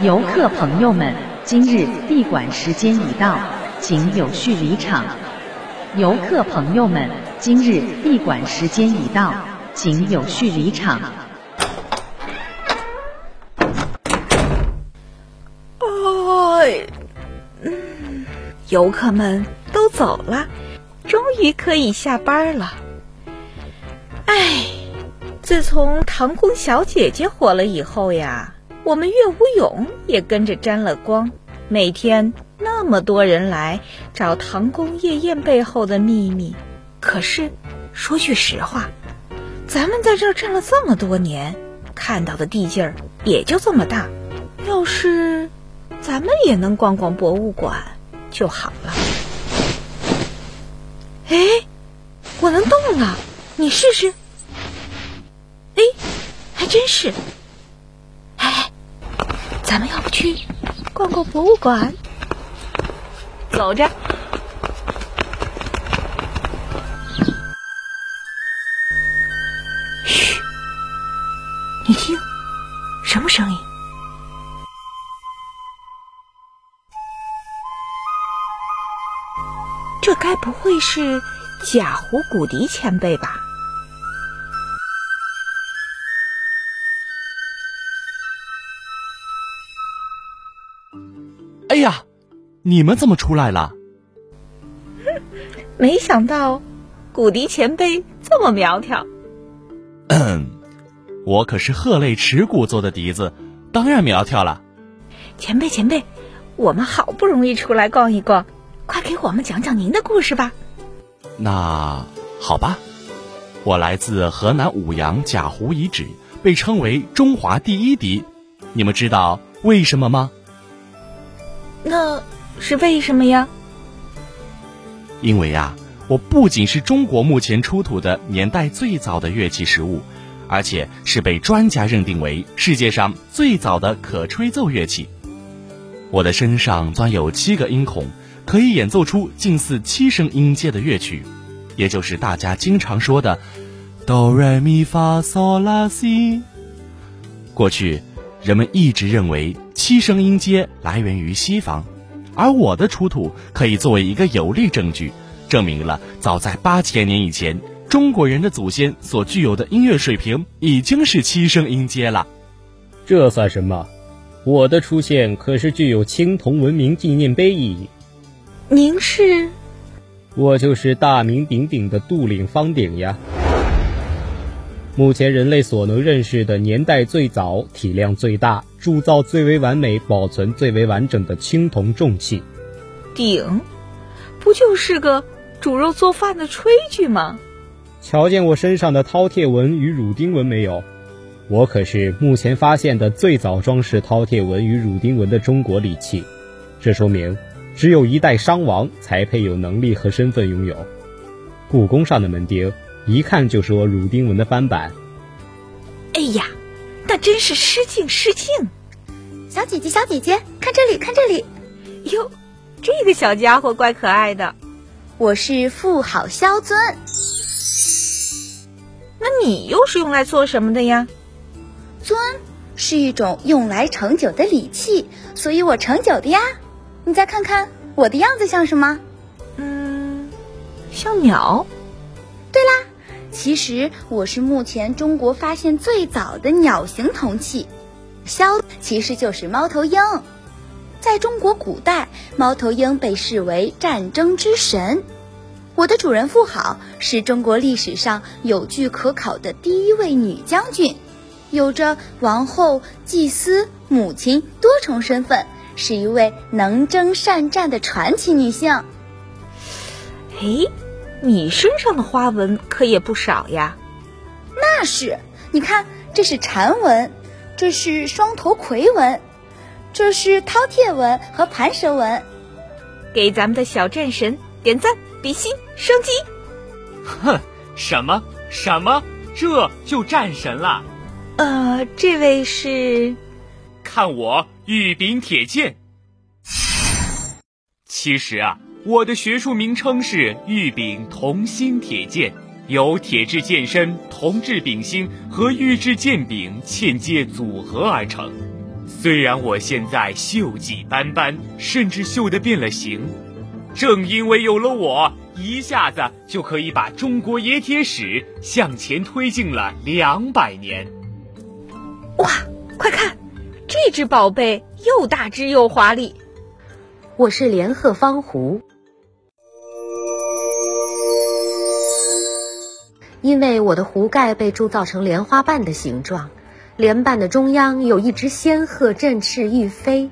游客朋友们，今日闭馆时间已到，请有序离场。游客朋友们，今日闭馆时间已到，请有序离场。哎，嗯，游客们都走了，终于可以下班了。哎，自从唐宫小姐姐火了以后呀。我们岳无勇也跟着沾了光，每天那么多人来找唐宫夜宴背后的秘密。可是，说句实话，咱们在这儿站了这么多年，看到的地界儿也就这么大。要是咱们也能逛逛博物馆就好了。哎，我能动了，你试试。哎，还真是。咱们要不去逛逛博物馆？走着。嘘，你听，什么声音？这该不会是贾湖古笛前辈吧？哎呀，你们怎么出来了？没想到，古笛前辈这么苗条。嗯，我可是鹤类齿骨做的笛子，当然苗条了。前辈，前辈，我们好不容易出来逛一逛，快给我们讲讲您的故事吧。那好吧，我来自河南舞阳贾湖遗址，被称为中华第一笛。你们知道为什么吗？那是为什么呀？因为呀，我不仅是中国目前出土的年代最早的乐器实物，而且是被专家认定为世界上最早的可吹奏乐器。我的身上钻有七个音孔，可以演奏出近似七声音阶的乐曲，也就是大家经常说的哆来咪发嗦拉西。过去，人们一直认为。七声音阶来源于西方，而我的出土可以作为一个有力证据，证明了早在八千年以前，中国人的祖先所具有的音乐水平已经是七声音阶了。这算什么？我的出现可是具有青铜文明纪念碑意义。您是？我就是大名鼎鼎的杜岭方鼎呀。目前人类所能认识的年代最早、体量最大、铸造最为完美、保存最为完整的青铜重器，鼎，不就是个煮肉做饭的炊具吗？瞧见我身上的饕餮纹与乳钉纹没有？我可是目前发现的最早装饰饕餮纹与乳钉纹的中国礼器，这说明只有一代商王才配有能力和身份拥有。故宫上的门钉。一看就是我乳钉纹的翻版。哎呀，那真是失敬失敬！小姐姐，小姐姐，看这里，看这里！哟，这个小家伙怪可爱的。我是富好萧尊。那你又是用来做什么的呀？尊是一种用来盛酒的礼器，所以我盛酒的呀。你再看看我的样子像什么？嗯，像鸟。其实我是目前中国发现最早的鸟形铜器，枭其实就是猫头鹰。在中国古代，猫头鹰被视为战争之神。我的主人妇好是中国历史上有据可考的第一位女将军，有着王后、祭司、母亲多重身份，是一位能征善战的传奇女性。诶。你身上的花纹可也不少呀，那是，你看，这是蝉纹，这是双头葵纹，这是饕餮纹和盘蛇纹。给咱们的小战神点赞、比心、升级。哼，什么什么，这就战神了？呃，这位是，看我玉柄铁剑。其实啊。我的学术名称是玉柄同心铁剑，由铁质剑身、铜质柄心和玉质剑柄嵌接组合而成。虽然我现在锈迹斑斑，甚至锈得变了形，正因为有了我，一下子就可以把中国冶铁史向前推进了两百年。哇，快看，这只宝贝又大只又华丽。我是连鹤方壶，因为我的壶盖被铸造成莲花瓣的形状。莲瓣的中央有一只仙鹤振翅欲飞，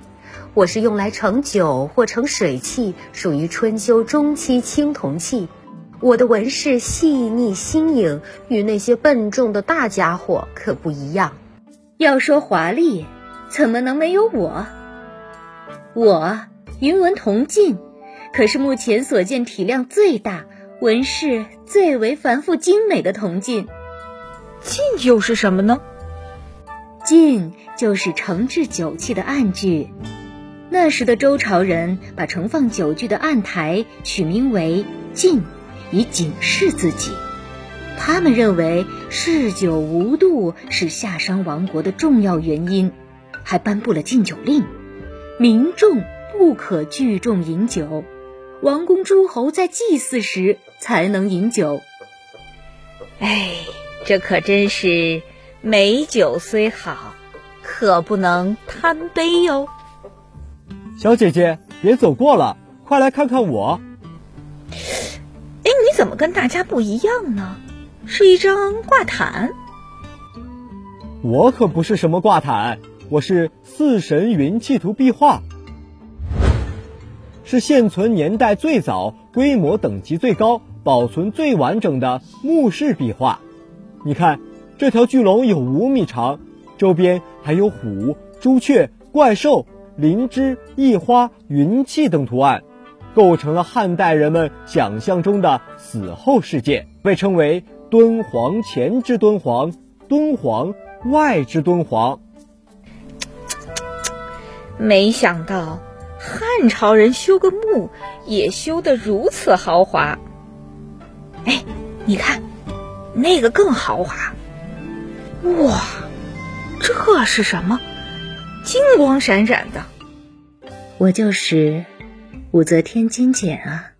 我是用来盛酒或盛水器，属于春秋中期青铜器。我的纹饰细腻新颖，与那些笨重的大家伙可不一样。要说华丽，怎么能没有我？我云纹铜镜，可是目前所见体量最大、纹饰最为繁复精美的铜镜。镜又是什么呢？镜就是盛置酒器的案具，那时的周朝人把盛放酒具的案台取名为镜，以警示自己。他们认为嗜酒无度是夏商王国的重要原因，还颁布了禁酒令，民众不可聚众饮酒，王公诸侯在祭祀时才能饮酒。哎，这可真是。美酒虽好，可不能贪杯哟。小姐姐，别走过了，快来看看我。哎，你怎么跟大家不一样呢？是一张挂毯。我可不是什么挂毯，我是四神云气图壁画，是现存年代最早、规模等级最高、保存最完整的墓室壁画。你看。这条巨龙有五米长，周边还有虎、朱雀、怪兽、灵芝、异花、云气等图案，构成了汉代人们想象中的死后世界，被称为敦煌前之敦煌，敦煌外之敦煌。没想到汉朝人修个墓也修得如此豪华。哎，你看，那个更豪华。哇，这是什么？金光闪闪的。我就是武则天金简啊！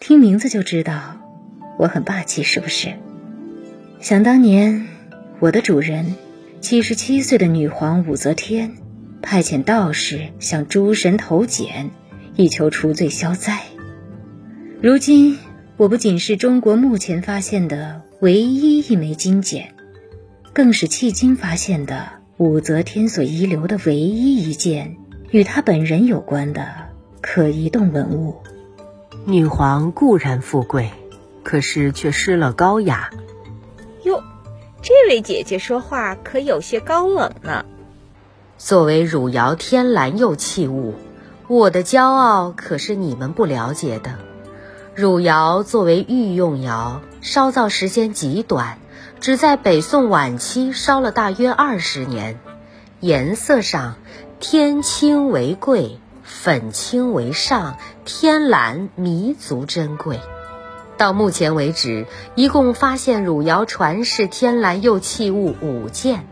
听名字就知道我很霸气，是不是？想当年，我的主人七十七岁的女皇武则天，派遣道士向诸神投简，以求除罪消灾。如今。我不仅是中国目前发现的唯一一枚金简，更是迄今发现的武则天所遗留的唯一一件与她本人有关的可移动文物。女皇固然富贵，可是却失了高雅。这位姐姐说话可有些高冷呢。作为汝窑天蓝釉器物，我的骄傲可是你们不了解的。汝窑作为御用窑，烧造时间极短，只在北宋晚期烧了大约二十年。颜色上，天青为贵，粉青为上，天蓝弥足珍贵。到目前为止，一共发现汝窑传世天蓝釉器物五件，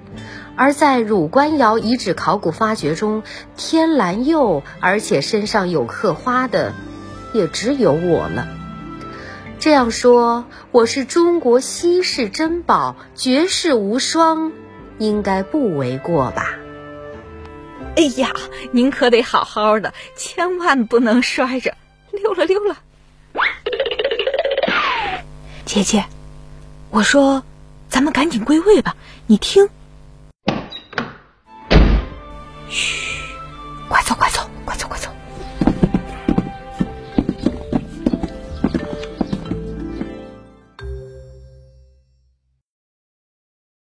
而在汝官窑遗址考古发掘中，天蓝釉而且身上有刻花的。也只有我了。这样说，我是中国稀世珍宝，绝世无双，应该不为过吧？哎呀，您可得好好的，千万不能摔着，溜了溜了。姐姐，我说，咱们赶紧归位吧。你听，嘘。